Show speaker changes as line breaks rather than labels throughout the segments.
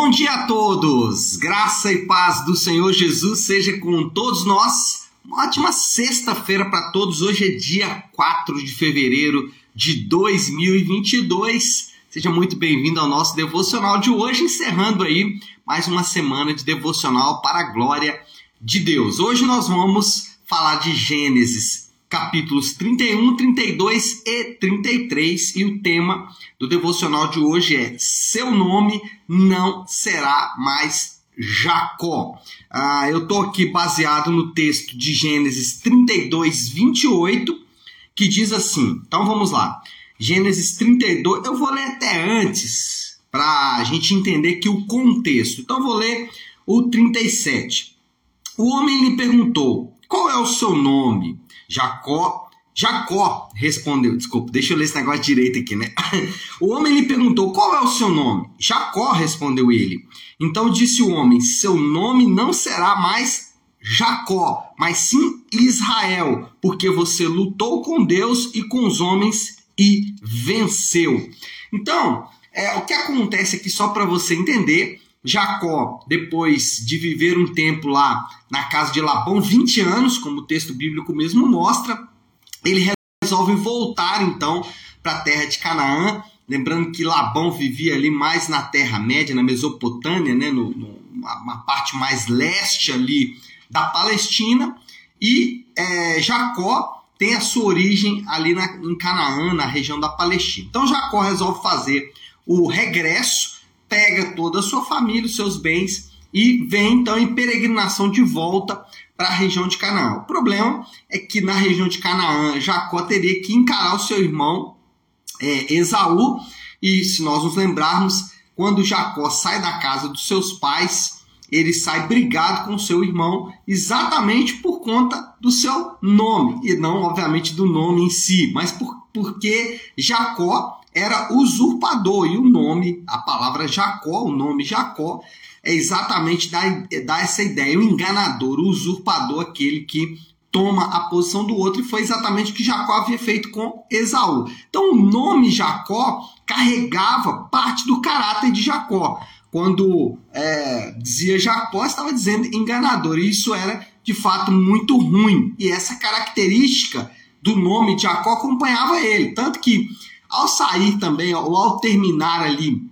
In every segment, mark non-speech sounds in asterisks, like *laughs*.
Bom dia a todos! Graça e paz do Senhor Jesus seja com todos nós. Uma ótima sexta-feira para todos. Hoje é dia 4 de fevereiro de 2022. Seja muito bem-vindo ao nosso devocional de hoje, encerrando aí mais uma semana de devocional para a glória de Deus. Hoje nós vamos falar de Gênesis capítulos 31, 32 e 33. E o tema do devocional de hoje é: Seu nome não será mais Jacó. Ah, eu estou aqui baseado no texto de Gênesis 32, 28, que diz assim. Então vamos lá. Gênesis 32, eu vou ler até antes, para a gente entender que o contexto. Então vou ler o 37. O homem lhe perguntou: Qual é o seu nome? Jacó, Jacó respondeu, desculpa, deixa eu ler esse negócio direito aqui, né? *laughs* O homem lhe perguntou: Qual é o seu nome? Jacó respondeu ele. Então disse o homem: Seu nome não será mais Jacó, mas sim Israel, porque você lutou com Deus e com os homens e venceu. Então, é, o que acontece aqui, só para você entender, Jacó, depois de viver um tempo lá na casa de Labão, 20 anos, como o texto bíblico mesmo mostra, ele resolve voltar então para a terra de Canaã. Lembrando que Labão vivia ali mais na Terra-média, na Mesopotâmia, né, no, uma parte mais leste ali da Palestina, e é, Jacó tem a sua origem ali na, em Canaã, na região da Palestina. Então Jacó resolve fazer o regresso pega toda a sua família, os seus bens e vem então em peregrinação de volta para a região de Canaã. O problema é que na região de Canaã, Jacó teria que encarar o seu irmão é, Esaú, e se nós nos lembrarmos, quando Jacó sai da casa dos seus pais, ele sai brigado com seu irmão exatamente por conta do seu nome, e não, obviamente, do nome em si, mas por, porque Jacó era usurpador. E o nome, a palavra Jacó, o nome Jacó, é exatamente dar essa ideia. O enganador, o usurpador, aquele que toma a posição do outro, e foi exatamente o que Jacó havia feito com Esaú. Então, o nome Jacó carregava parte do caráter de Jacó. Quando é, dizia Jacó, estava dizendo enganador, e isso era de fato muito ruim. E essa característica do nome de Jacó acompanhava ele. Tanto que ao sair também, ou ao terminar ali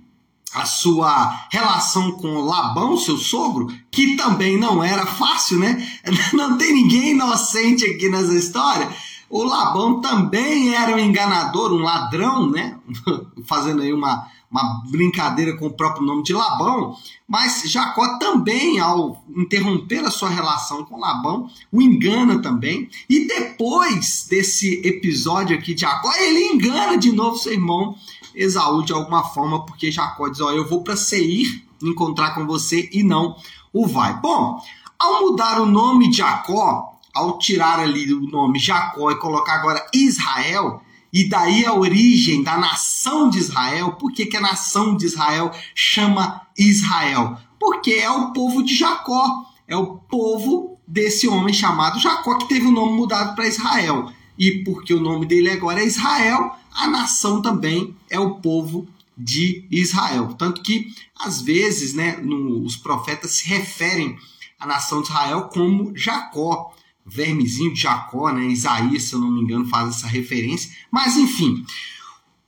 a sua relação com Labão, seu sogro, que também não era fácil, né? *laughs* Não tem ninguém inocente aqui nessa história. O Labão também era um enganador, um ladrão, né? *laughs* Fazendo aí uma, uma brincadeira com o próprio nome de Labão, mas Jacó também, ao interromper a sua relação com Labão, o engana também. E depois desse episódio aqui de Jacó, ele engana de novo seu irmão Esaú de alguma forma, porque Jacó diz: Ó, eu vou para Seir encontrar com você e não o vai. Bom, ao mudar o nome de Jacó, ao tirar ali o nome Jacó e colocar agora Israel, e daí a origem da nação de Israel. Por que, que a nação de Israel chama Israel? Porque é o povo de Jacó, é o povo desse homem chamado Jacó que teve o nome mudado para Israel. E porque o nome dele agora é Israel, a nação também é o povo de Israel. Tanto que, às vezes, né, no, os profetas se referem à nação de Israel como Jacó vermezinho de Jacó, né? Isaías, se eu não me engano, faz essa referência. Mas enfim,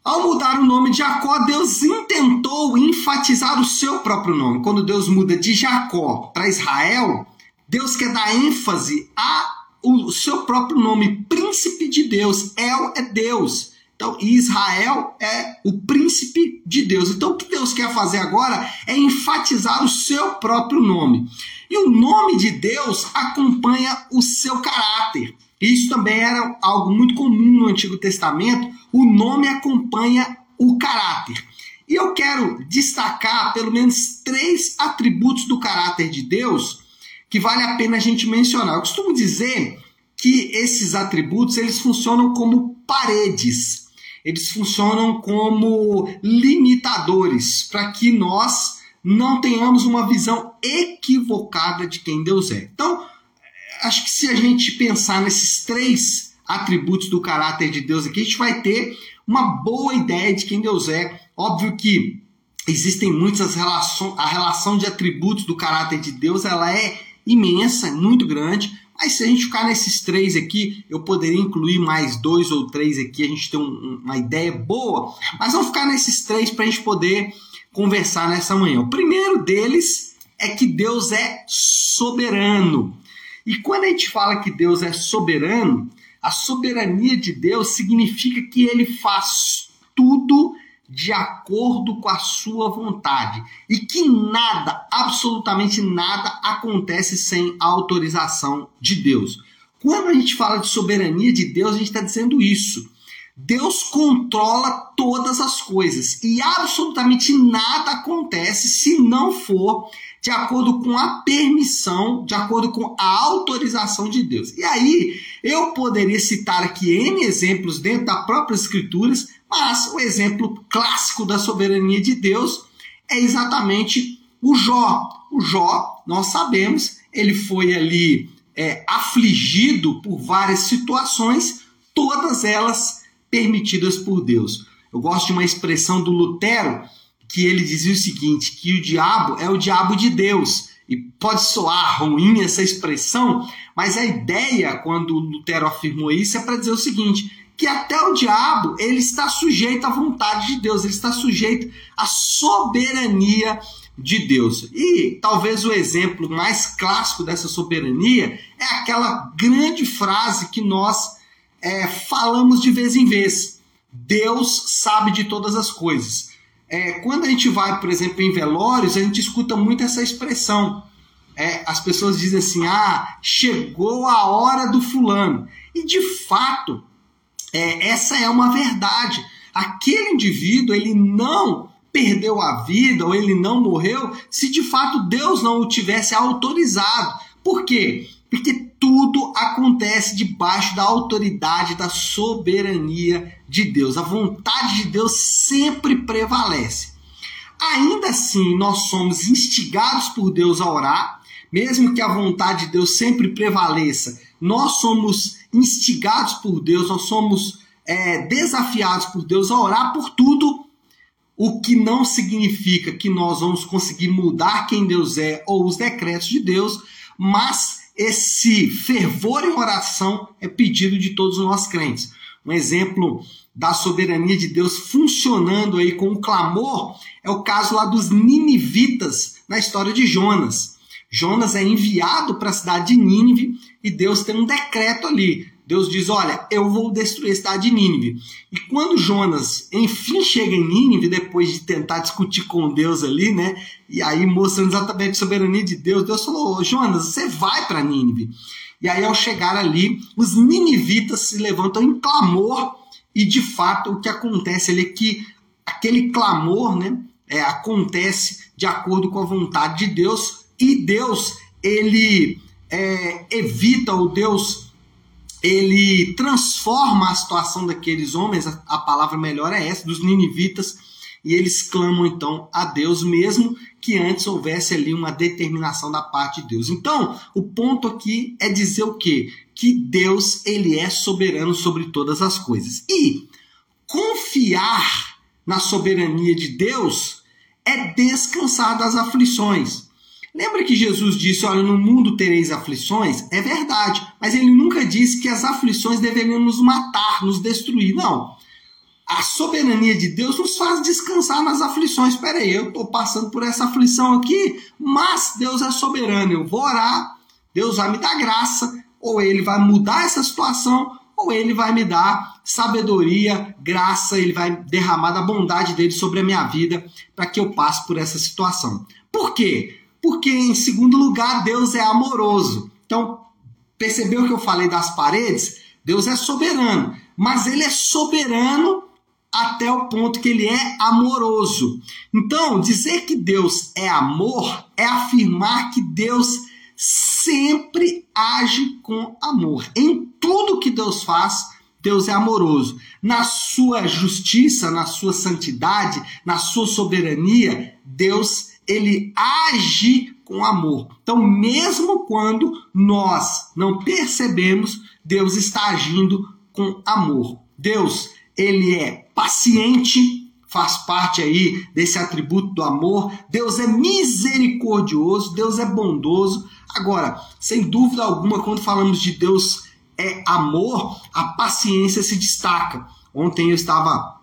ao mudar o nome de Jacó, Deus intentou enfatizar o seu próprio nome. Quando Deus muda de Jacó para Israel, Deus quer dar ênfase ao seu próprio nome, príncipe de Deus. El é Deus. Então, Israel é o príncipe de Deus. Então, o que Deus quer fazer agora é enfatizar o seu próprio nome. E o nome de Deus acompanha o seu caráter. Isso também era algo muito comum no Antigo Testamento. O nome acompanha o caráter. E eu quero destacar pelo menos três atributos do caráter de Deus que vale a pena a gente mencionar. Eu costumo dizer que esses atributos eles funcionam como paredes. Eles funcionam como limitadores para que nós não tenhamos uma visão equivocada de quem Deus é. Então, acho que se a gente pensar nesses três atributos do caráter de Deus aqui, a gente vai ter uma boa ideia de quem Deus é. Óbvio que existem muitas relações, a relação de atributos do caráter de Deus, ela é imensa, muito grande, mas se a gente ficar nesses três aqui, eu poderia incluir mais dois ou três aqui, a gente tem um, uma ideia boa, mas vamos ficar nesses três para a gente poder conversar nessa manhã. O primeiro deles é que Deus é soberano. E quando a gente fala que Deus é soberano, a soberania de Deus significa que ele faz tudo de acordo com a sua vontade e que nada, absolutamente nada, acontece sem a autorização de Deus. Quando a gente fala de soberania de Deus, a gente está dizendo isso. Deus controla todas as coisas e absolutamente nada acontece se não for de acordo com a permissão, de acordo com a autorização de Deus. E aí, eu poderia citar aqui N exemplos dentro da própria Escrituras, mas o exemplo clássico da soberania de Deus é exatamente o Jó. O Jó, nós sabemos, ele foi ali é, afligido por várias situações, todas elas permitidas por Deus. Eu gosto de uma expressão do Lutero que ele dizia o seguinte: que o diabo é o diabo de Deus. E pode soar ruim essa expressão, mas a ideia, quando Lutero afirmou isso, é para dizer o seguinte: que até o diabo ele está sujeito à vontade de Deus, ele está sujeito à soberania de Deus. E talvez o exemplo mais clássico dessa soberania é aquela grande frase que nós é, falamos de vez em vez: Deus sabe de todas as coisas. É, quando a gente vai, por exemplo, em velórios, a gente escuta muito essa expressão. É, as pessoas dizem assim: ah, chegou a hora do fulano. E de fato, é, essa é uma verdade. Aquele indivíduo, ele não perdeu a vida ou ele não morreu se de fato Deus não o tivesse autorizado. Por quê? Porque tudo acontece debaixo da autoridade, da soberania de Deus. A vontade de Deus sempre prevalece. Ainda assim, nós somos instigados por Deus a orar, mesmo que a vontade de Deus sempre prevaleça. Nós somos instigados por Deus, nós somos é, desafiados por Deus a orar por tudo, o que não significa que nós vamos conseguir mudar quem Deus é ou os decretos de Deus, mas esse fervor em oração é pedido de todos nós crentes. Um exemplo da soberania de Deus funcionando aí com o clamor é o caso lá dos ninivitas na história de Jonas. Jonas é enviado para a cidade de Nínive e Deus tem um decreto ali. Deus diz: Olha, eu vou destruir a cidade de Nínive. E quando Jonas, enfim, chega em Nínive, depois de tentar discutir com Deus ali, né? E aí mostrando exatamente a soberania de Deus, Deus falou: Jonas, você vai para Nínive. E aí, ao chegar ali, os ninivitas se levantam em clamor, e de fato o que acontece ali é que aquele clamor, né? É, acontece de acordo com a vontade de Deus, e Deus, ele é, evita, o Deus ele transforma a situação daqueles homens, a, a palavra melhor é essa, dos ninivitas, e eles clamam então a Deus, mesmo que antes houvesse ali uma determinação da parte de Deus. Então, o ponto aqui é dizer o quê? Que Deus ele é soberano sobre todas as coisas. E confiar na soberania de Deus é descansar das aflições. Lembra que Jesus disse: Olha, no mundo tereis aflições? É verdade, mas ele nunca disse que as aflições deveriam nos matar, nos destruir. Não. A soberania de Deus nos faz descansar nas aflições. Espera aí, eu estou passando por essa aflição aqui, mas Deus é soberano. Eu vou orar, Deus vai me dar graça, ou ele vai mudar essa situação, ou ele vai me dar sabedoria, graça, ele vai derramar da bondade dele sobre a minha vida para que eu passe por essa situação. Por quê? Porque, em segundo lugar, Deus é amoroso. Então, percebeu que eu falei das paredes? Deus é soberano, mas ele é soberano até o ponto que ele é amoroso. Então, dizer que Deus é amor é afirmar que Deus sempre age com amor. Em tudo que Deus faz, Deus é amoroso. Na sua justiça, na sua santidade, na sua soberania, Deus ele age com amor. Então, mesmo quando nós não percebemos, Deus está agindo com amor. Deus, ele é paciente faz parte aí desse atributo do amor. Deus é misericordioso, Deus é bondoso. Agora, sem dúvida alguma, quando falamos de Deus é amor, a paciência se destaca. Ontem eu estava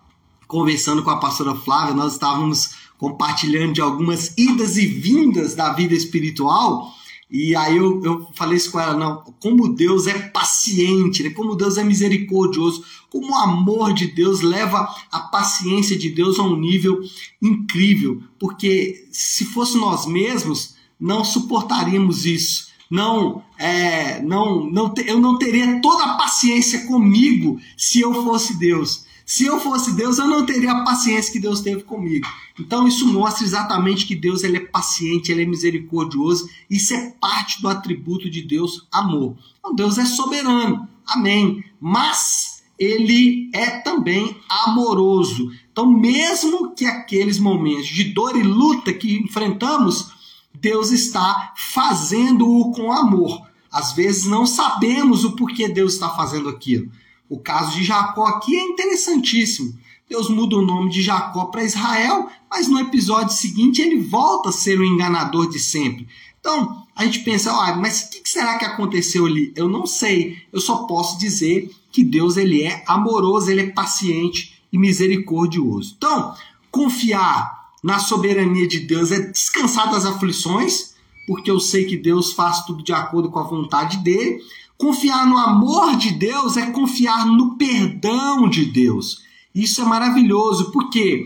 conversando com a pastora Flávia, nós estávamos compartilhando de algumas idas e vindas da vida espiritual. E aí eu, eu falei isso com ela, não, como Deus é paciente, né? como Deus é misericordioso, como o amor de Deus leva a paciência de Deus a um nível incrível, porque se fosse nós mesmos, não suportaríamos isso. Não, é, não, não, eu não teria toda a paciência comigo se eu fosse Deus. Se eu fosse Deus, eu não teria a paciência que Deus teve comigo. Então isso mostra exatamente que Deus ele é paciente, ele é misericordioso. Isso é parte do atributo de Deus, amor. Então Deus é soberano, amém. Mas ele é também amoroso. Então mesmo que aqueles momentos de dor e luta que enfrentamos, Deus está fazendo-o com amor. Às vezes não sabemos o porquê Deus está fazendo aquilo. O caso de Jacó aqui é interessantíssimo. Deus muda o nome de Jacó para Israel, mas no episódio seguinte ele volta a ser o enganador de sempre. Então, a gente pensa, ah, mas o que será que aconteceu ali? Eu não sei. Eu só posso dizer que Deus ele é amoroso, ele é paciente e misericordioso. Então, confiar na soberania de Deus é descansar das aflições, porque eu sei que Deus faz tudo de acordo com a vontade dele. Confiar no amor de Deus é confiar no perdão de Deus. Isso é maravilhoso, porque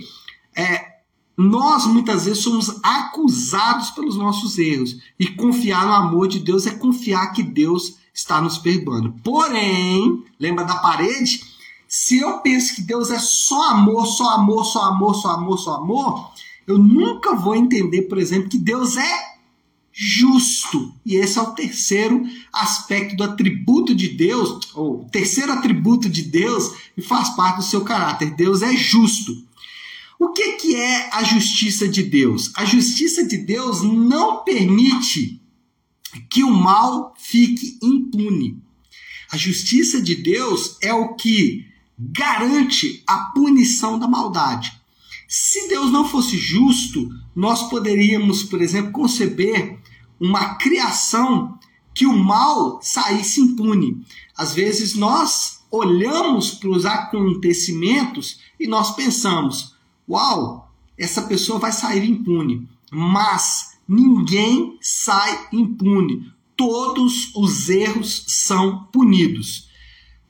é, nós muitas vezes somos acusados pelos nossos erros. E confiar no amor de Deus é confiar que Deus está nos perdoando. Porém, lembra da parede? Se eu penso que Deus é só amor, só amor, só amor, só amor, só amor, eu nunca vou entender, por exemplo, que Deus é justo. E esse é o terceiro aspecto do atributo de Deus, ou terceiro atributo de Deus, e faz parte do seu caráter. Deus é justo. O que, que é a justiça de Deus? A justiça de Deus não permite que o mal fique impune. A justiça de Deus é o que garante a punição da maldade. Se Deus não fosse justo, nós poderíamos, por exemplo, conceber uma criação que o mal saísse impune. Às vezes nós olhamos para os acontecimentos e nós pensamos: uau, essa pessoa vai sair impune. Mas ninguém sai impune. Todos os erros são punidos.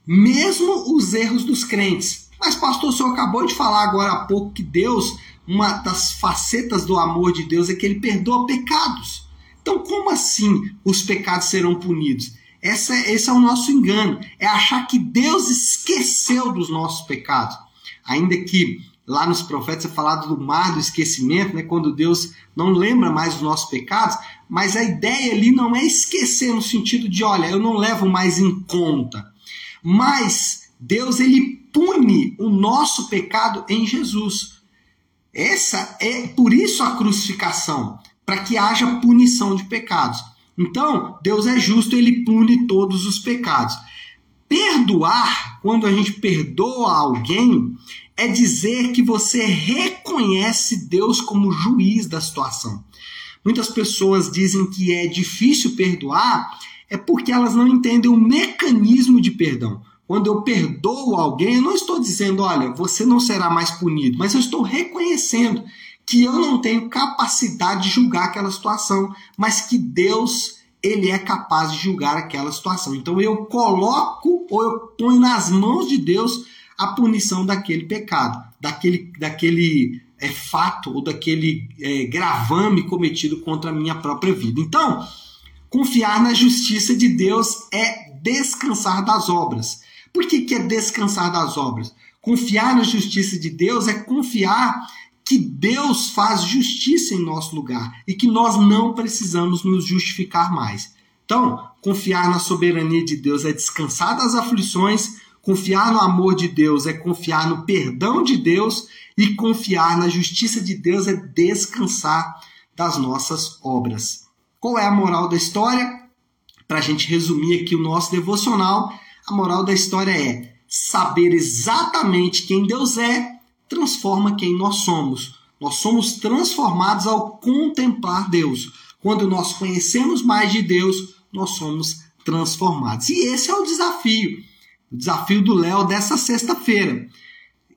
Mesmo os erros dos crentes. Mas, pastor, o senhor acabou de falar agora há pouco que Deus, uma das facetas do amor de Deus é que ele perdoa pecados. Então, como assim os pecados serão punidos? Essa, esse é o nosso engano. É achar que Deus esqueceu dos nossos pecados. Ainda que lá nos profetas é falado do mar do esquecimento, né, quando Deus não lembra mais dos nossos pecados, mas a ideia ali não é esquecer no sentido de, olha, eu não levo mais em conta. Mas Deus ele pune o nosso pecado em Jesus. Essa é por isso a crucificação, para que haja punição de pecados. Então, Deus é justo, ele pune todos os pecados. Perdoar, quando a gente perdoa alguém, é dizer que você reconhece Deus como juiz da situação. Muitas pessoas dizem que é difícil perdoar, é porque elas não entendem o mecanismo de perdão. Quando eu perdoo alguém, eu não estou dizendo, olha, você não será mais punido, mas eu estou reconhecendo que eu não tenho capacidade de julgar aquela situação, mas que Deus ele é capaz de julgar aquela situação. Então eu coloco ou eu ponho nas mãos de Deus a punição daquele pecado, daquele, daquele é, fato ou daquele é, gravame cometido contra a minha própria vida. Então, confiar na justiça de Deus é descansar das obras. Por que, que é descansar das obras? Confiar na justiça de Deus é confiar que Deus faz justiça em nosso lugar e que nós não precisamos nos justificar mais. Então, confiar na soberania de Deus é descansar das aflições, confiar no amor de Deus é confiar no perdão de Deus e confiar na justiça de Deus é descansar das nossas obras. Qual é a moral da história? Para a gente resumir aqui o nosso devocional, a moral da história é saber exatamente quem Deus é, transforma quem nós somos. Nós somos transformados ao contemplar Deus. Quando nós conhecemos mais de Deus, nós somos transformados. E esse é o desafio, o desafio do Léo dessa sexta-feira.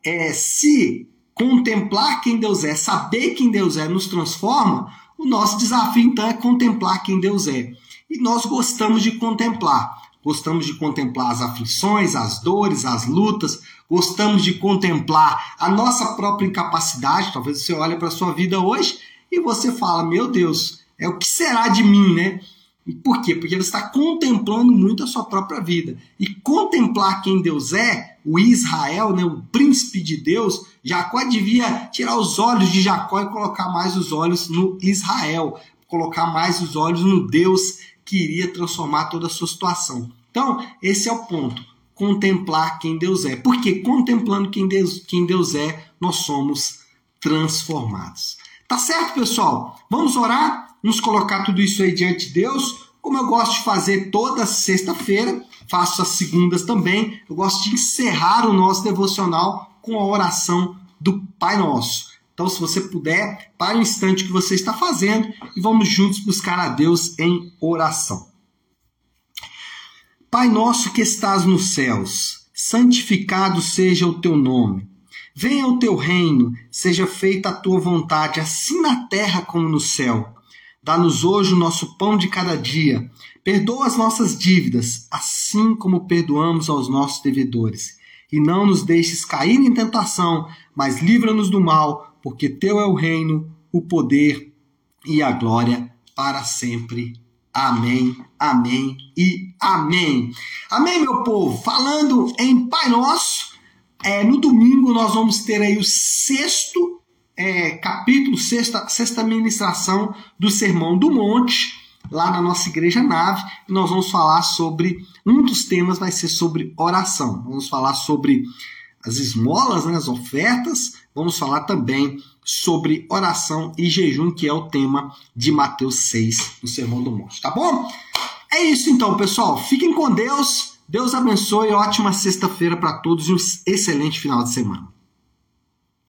É se contemplar quem Deus é, saber quem Deus é, nos transforma, o nosso desafio então é contemplar quem Deus é. E nós gostamos de contemplar. Gostamos de contemplar as aflições, as dores, as lutas, gostamos de contemplar a nossa própria incapacidade. Talvez você olhe para a sua vida hoje e você fala: Meu Deus, é o que será de mim, né? E por quê? Porque você está contemplando muito a sua própria vida. E contemplar quem Deus é, o Israel, né, o príncipe de Deus, Jacó devia tirar os olhos de Jacó e colocar mais os olhos no Israel, colocar mais os olhos no Deus que iria transformar toda a sua situação. Então, esse é o ponto. Contemplar quem Deus é. Porque contemplando quem Deus, quem Deus é, nós somos transformados. Tá certo, pessoal? Vamos orar? Vamos colocar tudo isso aí diante de Deus, como eu gosto de fazer toda sexta-feira, faço as segundas também. Eu gosto de encerrar o nosso devocional com a oração do Pai Nosso. Então, se você puder, pare o instante que você está fazendo e vamos juntos buscar a Deus em oração. Pai nosso que estás nos céus, santificado seja o teu nome. Venha o teu reino, seja feita a tua vontade, assim na terra como no céu. Dá-nos hoje o nosso pão de cada dia. Perdoa as nossas dívidas, assim como perdoamos aos nossos devedores. E não nos deixes cair em tentação, mas livra-nos do mal, porque teu é o reino, o poder e a glória para sempre. Amém, amém e amém. Amém, meu povo. Falando em Pai Nosso, é, no domingo nós vamos ter aí o sexto é, capítulo, sexta, sexta ministração do Sermão do Monte, lá na nossa igreja nave, nós vamos falar sobre, um dos temas vai ser sobre oração. Vamos falar sobre as esmolas, né, as ofertas, vamos falar também sobre oração e jejum, que é o tema de Mateus 6, no Sermão do Monte, tá bom? É isso então, pessoal. Fiquem com Deus. Deus abençoe. Ótima sexta-feira para todos e um excelente final de semana.